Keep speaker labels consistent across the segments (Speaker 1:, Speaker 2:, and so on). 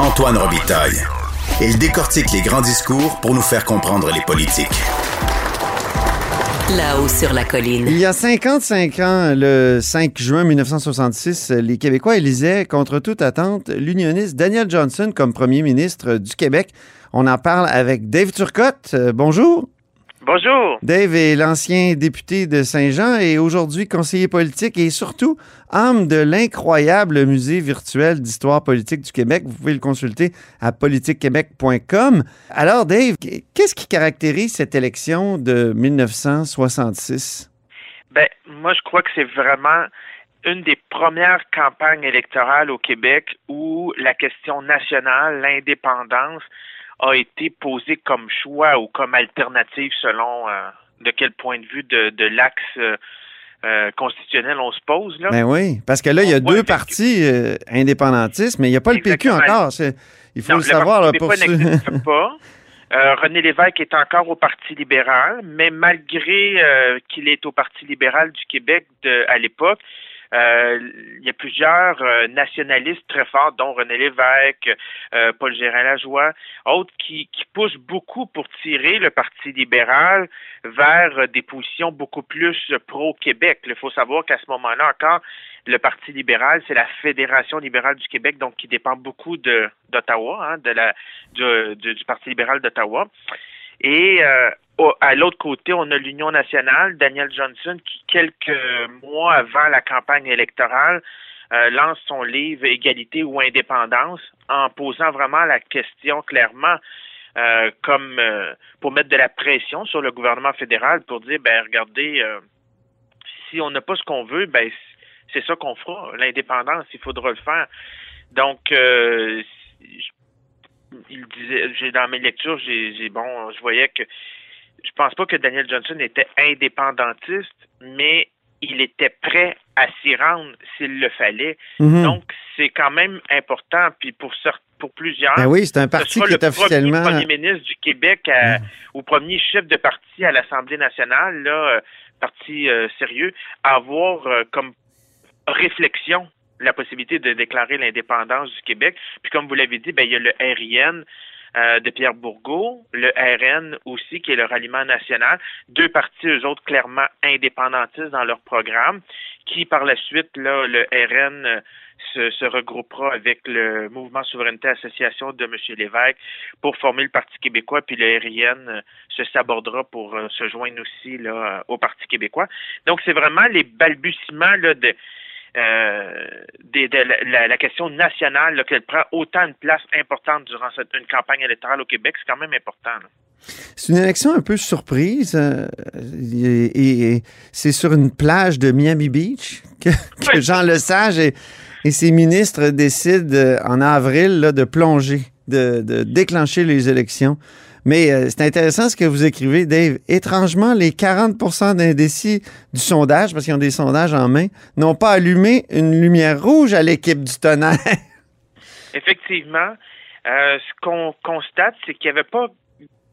Speaker 1: Antoine Robitaille. Il décortique les grands discours pour nous faire comprendre les politiques.
Speaker 2: Là-haut sur la colline.
Speaker 3: Il y a 55 ans, le 5 juin 1966, les Québécois élisaient contre toute attente l'unioniste Daniel Johnson comme premier ministre du Québec. On en parle avec Dave Turcotte. Euh, bonjour.
Speaker 4: Bonjour.
Speaker 3: Dave est l'ancien député de Saint-Jean et aujourd'hui conseiller politique et surtout âme de l'incroyable musée virtuel d'histoire politique du Québec. Vous pouvez le consulter à politiquequebec.com. Alors Dave, qu'est-ce qui caractérise cette élection de 1966?
Speaker 4: Ben, moi, je crois que c'est vraiment une des premières campagnes électorales au Québec où la question nationale, l'indépendance, a été posée comme choix ou comme alternative selon euh, de quel point de vue de, de l'axe euh, euh, constitutionnel on se pose. Là.
Speaker 3: Ben oui, parce que là, il y a deux partis euh, indépendantistes, mais il n'y a pas
Speaker 4: Exactement.
Speaker 3: le PQ encore. Il faut
Speaker 4: Non,
Speaker 3: le savoir là,
Speaker 4: Parti
Speaker 3: pour
Speaker 4: pas. Euh, René Lévesque est encore au Parti libéral, mais malgré euh, qu'il est au Parti libéral du Québec de, à l'époque, il y a plusieurs euh, nationalistes très forts, dont René Lévesque, euh, Paul Gérard Lajoie, autres qui, poussent beaucoup pour tirer le Parti libéral vers euh, des positions beaucoup plus euh, pro-Québec. Il faut savoir qu'à ce moment-là encore, le Parti libéral, c'est la Fédération libérale du Québec, donc qui dépend beaucoup d'Ottawa, hein, de la du, du- du Parti libéral d'Ottawa. Et euh, à l'autre côté, on a l'Union nationale, Daniel Johnson, qui quelques mois avant la campagne électorale euh, lance son livre Égalité ou indépendance, en posant vraiment la question clairement. euh, comme euh, pour mettre de la pression sur le gouvernement fédéral pour dire ben regardez euh, si on n'a pas ce qu'on veut ben c'est ça qu'on fera. L'indépendance, il faudra le faire. Donc, euh, il disait, j'ai dans mes lectures, j'ai- bon, je voyais que je pense pas que Daniel Johnson était indépendantiste, mais il était prêt à s'y rendre s'il le fallait.
Speaker 3: Mhm.
Speaker 4: Donc, c'est quand même important. Puis pour plusieurs,
Speaker 3: Ben oui, c'est un parti qui est
Speaker 4: le
Speaker 3: officiellement.
Speaker 4: premier, ministre du Québec à- ou premier chef de parti à l'Assemblée nationale, là, euh, parti euh, sérieux, avoir euh, comme réflexion la possibilité de déclarer l'indépendance du Québec. Puis comme vous l'avez dit, ben, il y a le RIN euh, de Pierre Bourgault, le RN aussi, qui est le ralliement national, deux partis, eux autres, clairement indépendantistes dans leur programme, qui par la suite, là, le RN euh, se, regroupera avec le Mouvement Souveraineté Association de M. Lévesque pour former le Parti québécois, puis le RIN euh, se sabordera pour se joindre aussi là, au Parti québécois. Donc, c'est vraiment les balbutiements là, de, euh, des- de la, la- la question nationale, qu'elle prend autant une place importante durant cette, une campagne électorale au Québec, c'est quand même important. là.
Speaker 3: C'est une élection un peu surprise. euh, et, et c'est sur une plage de Miami Beach que. Jean Lesage et, et ses ministres décident euh, en avril là, de plonger, de, de déclencher les élections. Mais euh, c'est intéressant ce que vous écrivez, Dave. Étrangement, les 40% d'indécis du sondage, parce qu'ils ont des sondages en main, n'ont pas allumé une lumière rouge à l'équipe du tonnerre.
Speaker 4: Effectivement, euh, ce qu'on constate, c'est qu'il n'y avait pas.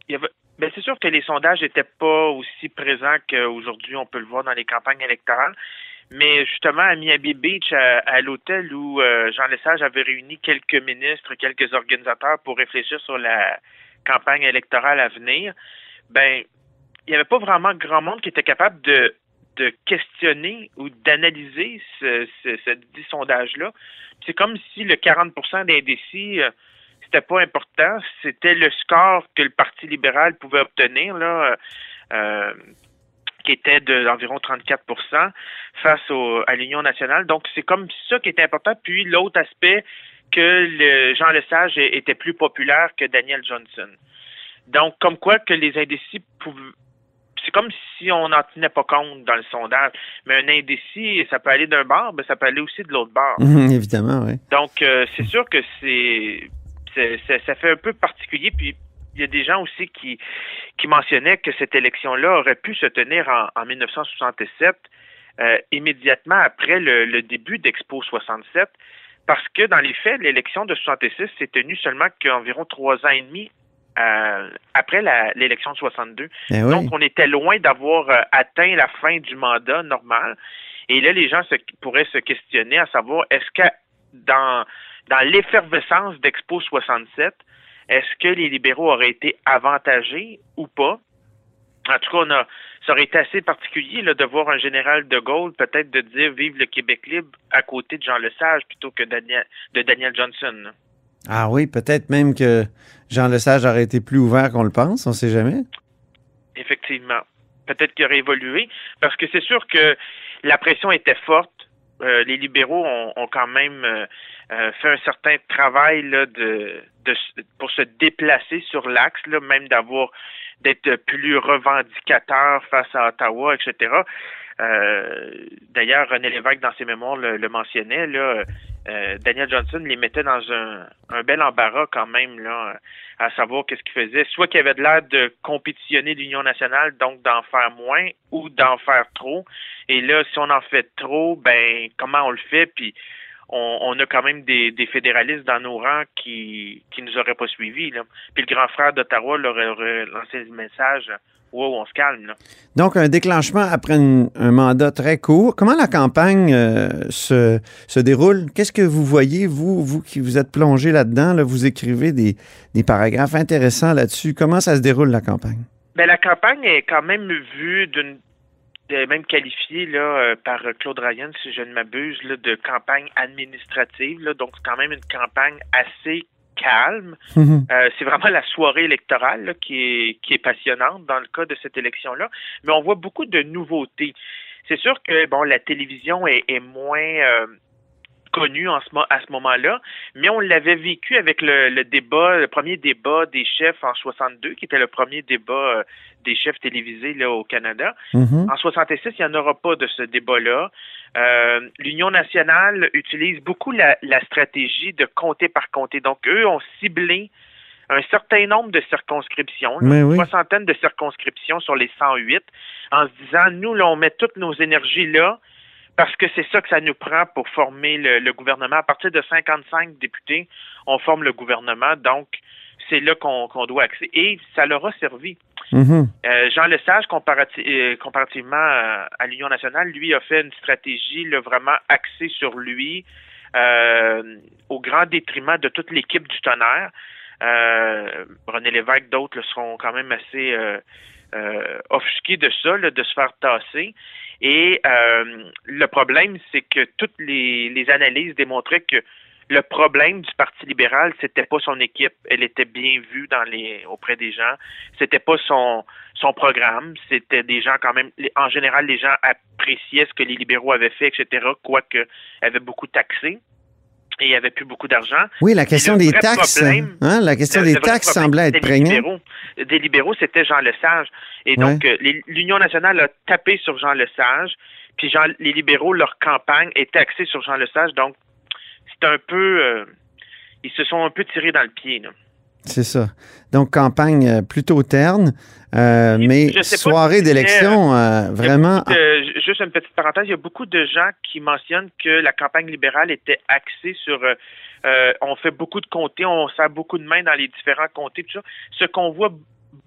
Speaker 4: il ben, c'est sûr que les sondages n'étaient pas aussi présents qu'aujourd'hui, on peut le voir dans les campagnes électorales. Mais justement, à Miami Beach, à, à l'hôtel où euh, Jean Lesage avait réuni quelques ministres, quelques organisateurs pour réfléchir sur la campagne électorale à venir, ben, il n'y avait pas vraiment grand monde qui était capable de, de questionner ou d'analyser ce, dit sondage-là. C'est comme si le 40% d'indécis, euh, c'était pas important, c'était le score que le Parti libéral pouvait obtenir, là, euh, euh, qui était de- d'environ 34% face à l'Union nationale. Donc, c'est comme ça qui était important. Puis, l'autre aspect, que le Jean Lesage était plus populaire que Daniel Johnson. Donc, comme quoi que les indécis pouvaient c'est comme si on n'en tenait pas compte dans le sondage. Mais un indécis, ça peut aller d'un bord, mais ça peut aller aussi de l'autre bord.
Speaker 3: Évidemment, oui.
Speaker 4: Donc, euh, c'est sûr que c'est- ça fait un peu particulier. Puis il y a des gens aussi qui, qui mentionnaient que cette élection-là aurait pu se tenir en, en 1967, euh, immédiatement après le, le début d'Expo 67, parce que dans les faits, l'élection de 66 s'est tenue seulement qu'environ trois ans et demi euh, après l'élection de 62.
Speaker 3: Eh oui.
Speaker 4: Donc, on était loin d'avoir euh, atteint la fin du mandat normal. Et là, les gens se, pourraient se questionner à savoir, est-ce que dans, dans l'effervescence d'Expo 67, est-ce que les libéraux auraient été avantagés ou pas? En tout cas, on a, ça aurait été assez particulier là, de voir un général de Gaulle peut-être de dire vive le Québec libre à côté de Jean Lesage plutôt que Daniel, de Daniel Johnson. là.
Speaker 3: Ah oui, peut-être même que Jean Lesage aurait été plus ouvert qu'on le pense, on sait jamais.
Speaker 4: Effectivement. Peut-être qu'il aurait évolué, parce que c'est sûr que la pression était forte. Euh, les libéraux ont, ont quand même euh, euh, fait un certain travail là, de, de pour se déplacer sur l'axe, même d'avoir d'être plus revendicateur face à Ottawa, etc. Euh, D'ailleurs, René Lévesque, dans ses mémoires, le, le mentionnait. Là, euh, Daniel Johnson les mettait dans un, un bel embarras quand même, là, à savoir qu'est-ce qu'il faisait. Soit qu'il avait de l'air de compétitionner l'Union nationale, donc d'en faire moins, ou d'en faire trop. Et là, si on en fait trop, ben comment on le fait? Puis on, on a quand même des, des fédéralistes dans nos rangs qui qui nous auraient pas suivis. Là. Puis le grand frère d'Ottawa leur aurait lancé le message Wow, on se calme. Là.
Speaker 3: Donc, un déclenchement après une- un mandat très court. Comment la campagne euh, se, se déroule? Qu'est-ce que vous voyez, vous, vous qui vous êtes plongé là-dedans? là, vous écrivez des, des paragraphes intéressants là-dessus. Comment ça se déroule, la campagne?
Speaker 4: Ben, la campagne est quand même vue d'une même qualifiée là, euh, par Claude Ryan, si je ne m'abuse, là, de campagne administrative. Là, donc, c'est quand même une campagne assez calme.
Speaker 3: Mhm.
Speaker 4: Euh, c'est vraiment la soirée électorale là, qui, est, qui est passionnante dans le cas de cette élection-là. Mais on voit beaucoup de nouveautés. C'est sûr que bon, la télévision est, est moins euh, connue en ce, à ce moment-là, mais on l'avait vécu avec le, le débat, le premier débat des chefs en 62, qui était le premier débat euh, des chefs télévisés là, au Canada.
Speaker 3: Mhm.
Speaker 4: En 66, il n'y en aura pas de ce débat-là. Euh, L'Union nationale utilise beaucoup la, la stratégie de comté par comté. Donc, eux ont ciblé un certain nombre de circonscriptions, là, une
Speaker 3: oui.
Speaker 4: soixantaine de circonscriptions sur les 108, en se disant, nous, là, on met toutes nos énergies là, parce que c'est ça que ça nous prend pour former le, le gouvernement. À partir de 55 députés, on forme le gouvernement, donc c'est là qu'on doit accéder. Et ça leur a servi.
Speaker 3: Mhm.
Speaker 4: Euh, Jean Lesage, comparati- euh, comparativement à, à l'Union nationale, lui a fait une stratégie là, vraiment axée sur lui, euh, au grand détriment de toute l'équipe du tonnerre. Euh, René Lévesque, d'autres seront quand même assez euh, euh, offusqués de ça, là, de se faire tasser. Et euh, le problème, c'est que toutes les, les analyses démontraient que le problème du Parti libéral, c'était pas son équipe. Elle était bien vue dans les auprès des gens. C'était pas son son programme. C'était des gens quand même. En général, les gens appréciaient ce que les libéraux avaient fait, etc. Quoique avaient beaucoup taxé et il n'y avait plus beaucoup d'argent.
Speaker 3: Oui, la question des taxes.
Speaker 4: problème-
Speaker 3: hein, la question
Speaker 4: Le-
Speaker 3: des
Speaker 4: le
Speaker 3: taxes semblait être
Speaker 4: des
Speaker 3: prégnante.
Speaker 4: libéraux, des libéraux, c'était Jean Lesage. Et donc, euh, l'Union nationale a tapé sur Jean Lesage, puis Jean, les libéraux, leur campagne était axée sur Jean Lesage. Donc, c'est un peu... euh, ils se sont un peu tirés dans le pied. Là.
Speaker 3: C'est ça. Donc, campagne euh, plutôt terne, euh, mais soirée
Speaker 4: si
Speaker 3: d'élection euh,
Speaker 4: a
Speaker 3: vraiment.
Speaker 4: beaucoup juste une petite parenthèse, il y a beaucoup de gens qui mentionnent que la campagne libérale était axée sur euh, euh, on fait beaucoup de comtés, on sert beaucoup de mains dans les différents comtés, tout ça. Ce qu'on voit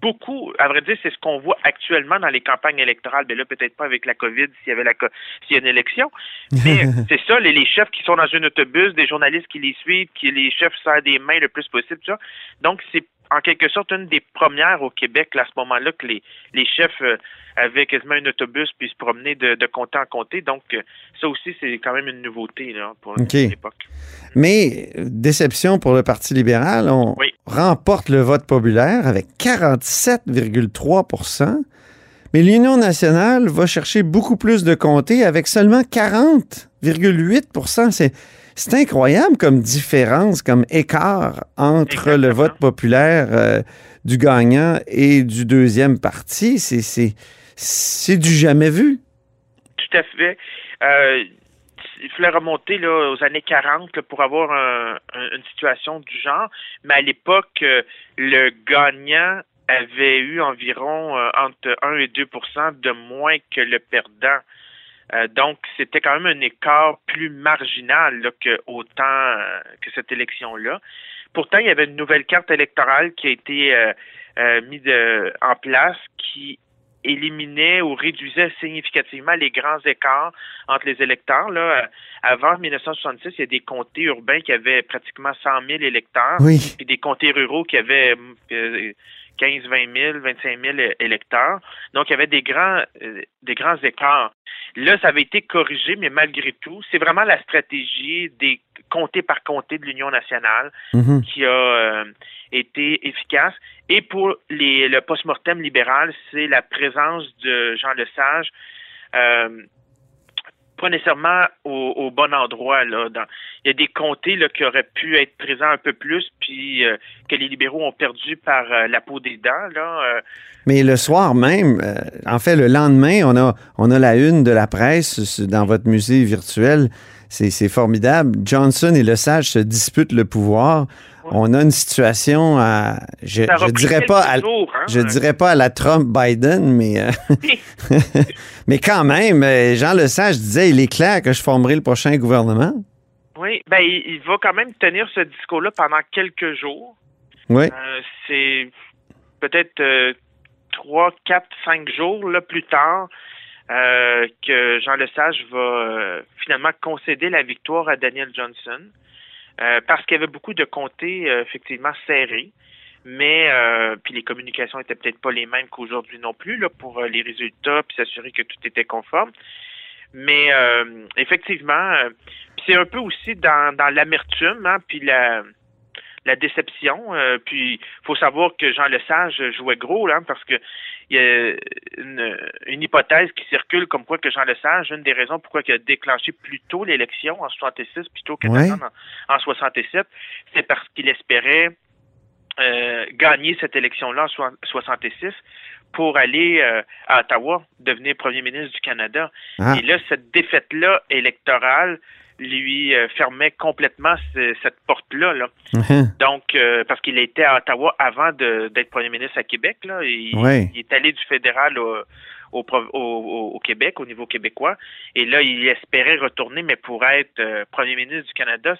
Speaker 4: beaucoup, à vrai dire, c'est ce qu'on voit actuellement dans les campagnes électorales. Mais là, peut-être pas avec la COVID s'il y avait la s'il y a une élection. Mais c'est ça, les, les chefs qui sont dans un autobus, des journalistes qui les suivent, qui les chefs serrent des mains le plus possible, tout ça. Donc, c'est en quelque sorte une des premières au Québec là, à ce moment-là que les, les chefs euh, avaient quasiment un autobus puis se promenaient de, de comté en comté. Donc, euh, ça aussi, c'est quand même une nouveauté là, pour l'époque.
Speaker 3: Mais déception pour le Parti libéral, on
Speaker 4: Oui. remporte
Speaker 3: le vote populaire avec 47,3% mais l'Union nationale va chercher beaucoup plus de comtés avec seulement 40,8% C'est c'est incroyable comme différence, comme écart entre le vote populaire euh, du gagnant et du deuxième parti. C'est- C'est c'est du jamais vu.
Speaker 4: Tout à fait. Euh, il fallait remonter là, aux années 40 là, pour avoir un- un- une situation du genre. Mais à l'époque, euh, le gagnant avait eu environ euh, entre 1 et 2% de moins que le perdant. Euh, donc, c'était quand même un écart plus marginal là, que autant euh, que cette élection-là. Pourtant, il y avait une nouvelle carte électorale qui a été euh, euh, mise de- en place qui éliminait ou réduisait significativement les grands écarts entre les électeurs. Là. Avant 1966, il y a des comtés urbains qui avaient pratiquement 100 000 électeurs
Speaker 3: Oui.
Speaker 4: puis des comtés ruraux qui avaient euh, 15, 20 000, 25 000 électeurs. Donc, il y avait des grands, euh, des grands écarts. Là, ça avait été corrigé, mais malgré tout, c'est vraiment la stratégie des comtés par comté de l'Union nationale
Speaker 3: Mhm.
Speaker 4: qui a euh, été efficace. Et pour les, le post-mortem libéral, c'est la présence de Jean Lesage. Euh, pas nécessairement au, bon endroit. Là, il y a des comtés là, qui auraient pu être présents un peu plus, puis euh, que les libéraux ont perdu par euh, la peau des dents. Là, euh,
Speaker 3: Mais le soir même, en fait, le lendemain, on a, on a la une de la presse dans votre musée virtuel. C'est formidable. Johnson et Lesage se disputent le pouvoir. On a une situation à, je, je dirais pas à,
Speaker 4: jours, hein.
Speaker 3: je dirais pas à la Trump-Biden, mais, euh, mais quand même, euh, Jean Lesage disait, il est clair que je formerai le prochain gouvernement.
Speaker 4: Oui, ben il, il va quand même tenir ce discours-là pendant quelques jours.
Speaker 3: Oui.
Speaker 4: Euh, c'est peut-être trois, quatre, cinq jours là, plus tard euh, que Jean Lesage va finalement concéder la victoire à Daniel Johnson euh, parce qu'il y avait beaucoup de comtés euh, effectivement serrés. Mais euh, puis les communications étaient peut-être pas les mêmes qu'aujourd'hui non plus là pour euh, les résultats puis s'assurer que tout était conforme. Mais effectivement, c'est un peu aussi dans, dans l'amertume, hein, puis la, la déception. euh, puis faut savoir que Jean Lesage jouait gros, là, parce que il y a une, une hypothèse qui circule comme quoi que Jean Lesage, une des raisons pourquoi il a déclenché plus tôt l'élection en 66 plutôt que
Speaker 3: Ouais.
Speaker 4: d'attendre en, en 67, c'est parce qu'il espérait euh, gagner cette élection-là en soix- 66 pour aller euh, à Ottawa, devenir premier ministre du Canada.
Speaker 3: Ah.
Speaker 4: Et là, cette défaite-là électorale lui euh, fermait complètement ce- cette porte-là. Là.
Speaker 3: Mhm.
Speaker 4: Donc, euh, parce qu'il était à Ottawa avant de- d'être premier ministre à Québec. Là, il, il est allé du fédéral au, au, au- Québec, au niveau québécois. Et là, il espérait retourner, mais pour être euh, premier ministre du Canada,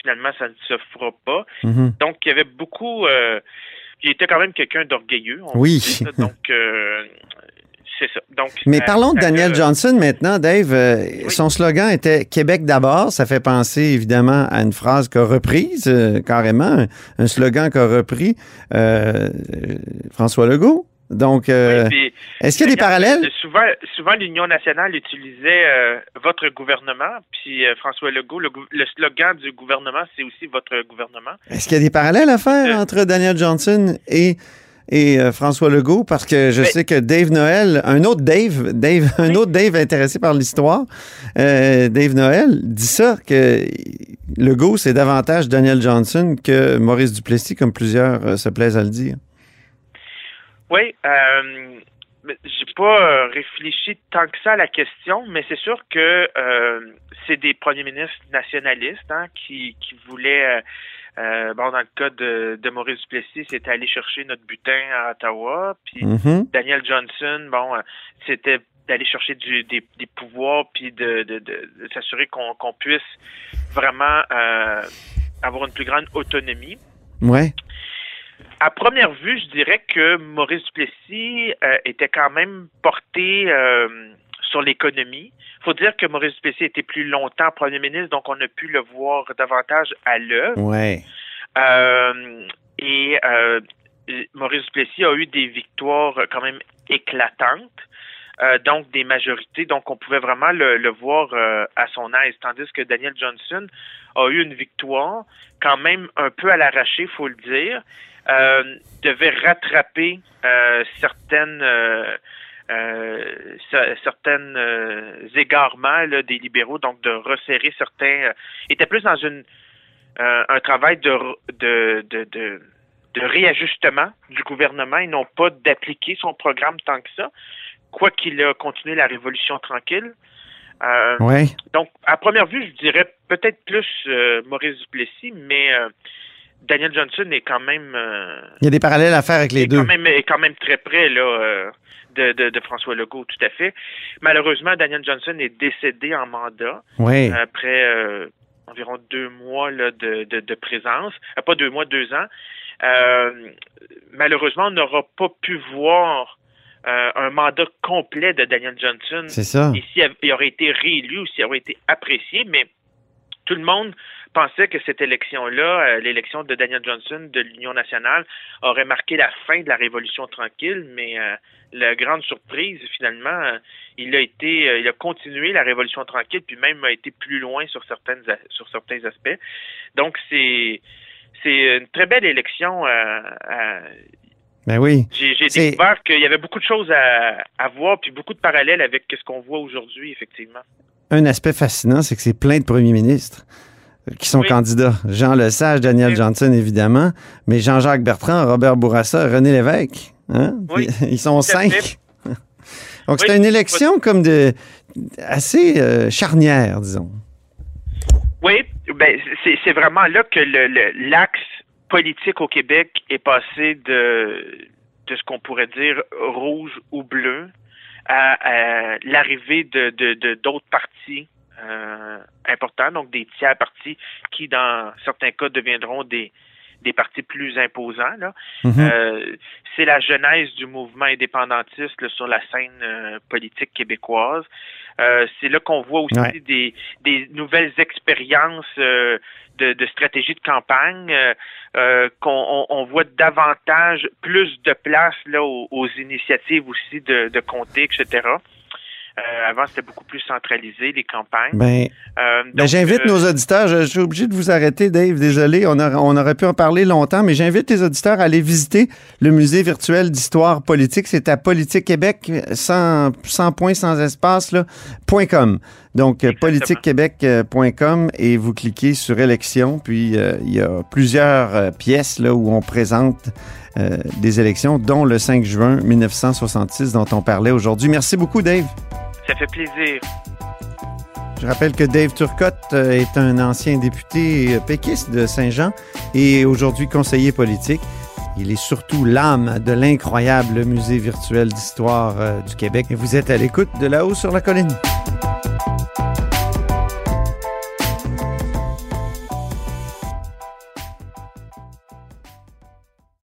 Speaker 4: finalement, ça ne se fera pas.
Speaker 3: Mhm.
Speaker 4: Donc, il y avait beaucoup. euh, il était quand même quelqu'un d'orgueilleux. on
Speaker 3: Oui.
Speaker 4: dit. Donc, euh, c'est ça. Donc,
Speaker 3: Mais
Speaker 4: ça-
Speaker 3: parlons de Daniel
Speaker 4: a-
Speaker 3: Johnson maintenant, Dave. Euh, Son slogan était Québec d'abord. Ça fait penser évidemment à une phrase qu'a reprise, euh, carrément, un, un slogan qu'a repris euh, euh, François Legault. Donc, euh,
Speaker 4: Oui,
Speaker 3: est-ce qu'il y a des parallèles?
Speaker 4: euh, Souvent, souvent l'Union nationale utilisait euh, votre gouvernement, puis euh, François Legault, le, slogan du gouvernement, c'est aussi votre gouvernement.
Speaker 3: Est-ce qu'il y a des parallèles à faire
Speaker 4: Euh,
Speaker 3: entre Daniel Johnson et, et euh, François Legault? Parce que je
Speaker 4: Mais-
Speaker 3: sais que Dave Noël, un autre Dave, Dave un
Speaker 4: Oui.
Speaker 3: autre Dave intéressé par l'histoire, euh, Dave Noël, dit ça, que Legault, c'est davantage Daniel Johnson que Maurice Duplessis, comme plusieurs euh, se plaisent à le dire.
Speaker 4: Oui, j'ai pas réfléchi tant que ça à la question, mais c'est sûr que euh, c'est des premiers ministres nationalistes hein, qui, qui voulaient, euh, euh, bon, dans le cas de, de Maurice Duplessis, c'était aller chercher notre butin à Ottawa, puis
Speaker 3: Mhm.
Speaker 4: Daniel Johnson, bon, euh, c'était d'aller chercher du, des, des pouvoirs puis de, de, de, de s'assurer qu'on qu'on puisse vraiment euh, avoir une plus grande autonomie.
Speaker 3: Ouais.
Speaker 4: À première vue, je dirais que Maurice Duplessis euh, était quand même porté euh, sur l'économie. faut dire que Maurice Duplessis était plus longtemps premier ministre, donc on a pu le voir davantage à l'œuvre.
Speaker 3: Ouais.
Speaker 4: Euh, et euh, Maurice Duplessis a eu des victoires quand même éclatantes. Euh, donc des majorités, donc on pouvait vraiment le, le voir euh, à son aise, tandis que Daniel Johnson a eu une victoire quand même un peu à l'arraché, faut le dire, euh, devait rattraper certaines euh, cer- certaines euh, égarements là, des libéraux, donc de resserrer certains, euh, était plus dans une euh, un travail de, de, de, de, de réajustement du gouvernement et non pas d'appliquer son programme tant que ça, quoi qu'il a continué la révolution tranquille. Euh,
Speaker 3: Ouais.
Speaker 4: Donc, à première vue, je dirais peut-être plus euh, Maurice Duplessis, mais euh, Daniel Johnson est quand même, euh,
Speaker 3: Il y a des parallèles à faire avec les
Speaker 4: est
Speaker 3: deux.
Speaker 4: quand même est quand même très près là euh, de, de, de François Legault, tout à fait. Malheureusement, Daniel Johnson est décédé en mandat
Speaker 3: Oui.
Speaker 4: après euh, environ deux mois là, de, de, de présence, pas deux mois, deux ans. Malheureusement, on n'aura pas pu voir euh, un mandat complet de Daniel Johnson
Speaker 3: C'est ça.
Speaker 4: et s'il il aurait été réélu ou s'il aurait été apprécié, mais tout le monde pensait que cette élection-là, euh, l'élection de Daniel Johnson de l'Union nationale, aurait marqué la fin de la Révolution tranquille, mais euh, la grande surprise, finalement, euh, il a été, il a continué la Révolution tranquille, puis même a été plus loin sur certaines, a- sur certains aspects. Donc c'est, c'est une très belle élection.
Speaker 3: Ben oui.
Speaker 4: j'ai découvert qu'il y avait beaucoup de choses à, à voir, puis beaucoup de parallèles avec ce qu'on voit aujourd'hui, effectivement.
Speaker 3: Un aspect fascinant, c'est que c'est plein de premiers ministres qui sont
Speaker 4: Oui.
Speaker 3: candidats. Jean Lesage, Daniel
Speaker 4: Oui.
Speaker 3: Johnson, évidemment, mais Jean-Jacques Bertrand, Robert Bourassa, René Lévesque. Hein?
Speaker 4: Oui,
Speaker 3: Ils sont cinq. Donc, c'est une élection comme de assez euh, charnière, disons.
Speaker 4: Oui, ben c'est c'est vraiment là que le- le- l'axe politique au Québec est passé de de ce qu'on pourrait dire rouge ou bleu à, à l'arrivée de de- de- d'autres partis euh, importants, donc des tiers partis qui, dans certains cas, deviendront des des partis plus imposants. Là.
Speaker 3: Mhm.
Speaker 4: Euh, c'est la genèse du mouvement indépendantiste là, sur la scène euh, politique québécoise. Euh, c'est là qu'on voit aussi
Speaker 3: Ouais.
Speaker 4: des, des nouvelles expériences euh, de, de stratégie de campagne, euh, euh, qu'on on, on voit davantage, plus de place là aux, aux initiatives aussi de, de comté, etc. Euh, avant, c'était beaucoup plus centralisé, les campagnes.
Speaker 3: Ben,
Speaker 4: Euh,
Speaker 3: ben, j'invite
Speaker 4: euh,
Speaker 3: nos auditeurs, je, je suis obligé de vous arrêter, Dave, désolé, on, a- on aurait pu en parler longtemps, mais j'invite les auditeurs à aller visiter le musée virtuel d'histoire politique. C'est à Politique Québec, sans, sans point, sans espace, là, point .com. Donc, politiquequebec.com et vous cliquez sur élections, puis il y a plusieurs pièces là où on présente euh, des élections, dont le 5 juin 1966 dont on parlait aujourd'hui. Merci beaucoup, Dave.
Speaker 4: Ça fait plaisir.
Speaker 3: Je rappelle que Dave Turcotte euh, est un ancien député euh, péquiste de Saint-Jean et aujourd'hui conseiller politique. Il est surtout l'âme de l'incroyable musée virtuel d'histoire euh, du Québec. Et vous êtes à l'écoute de là-haut sur la colline.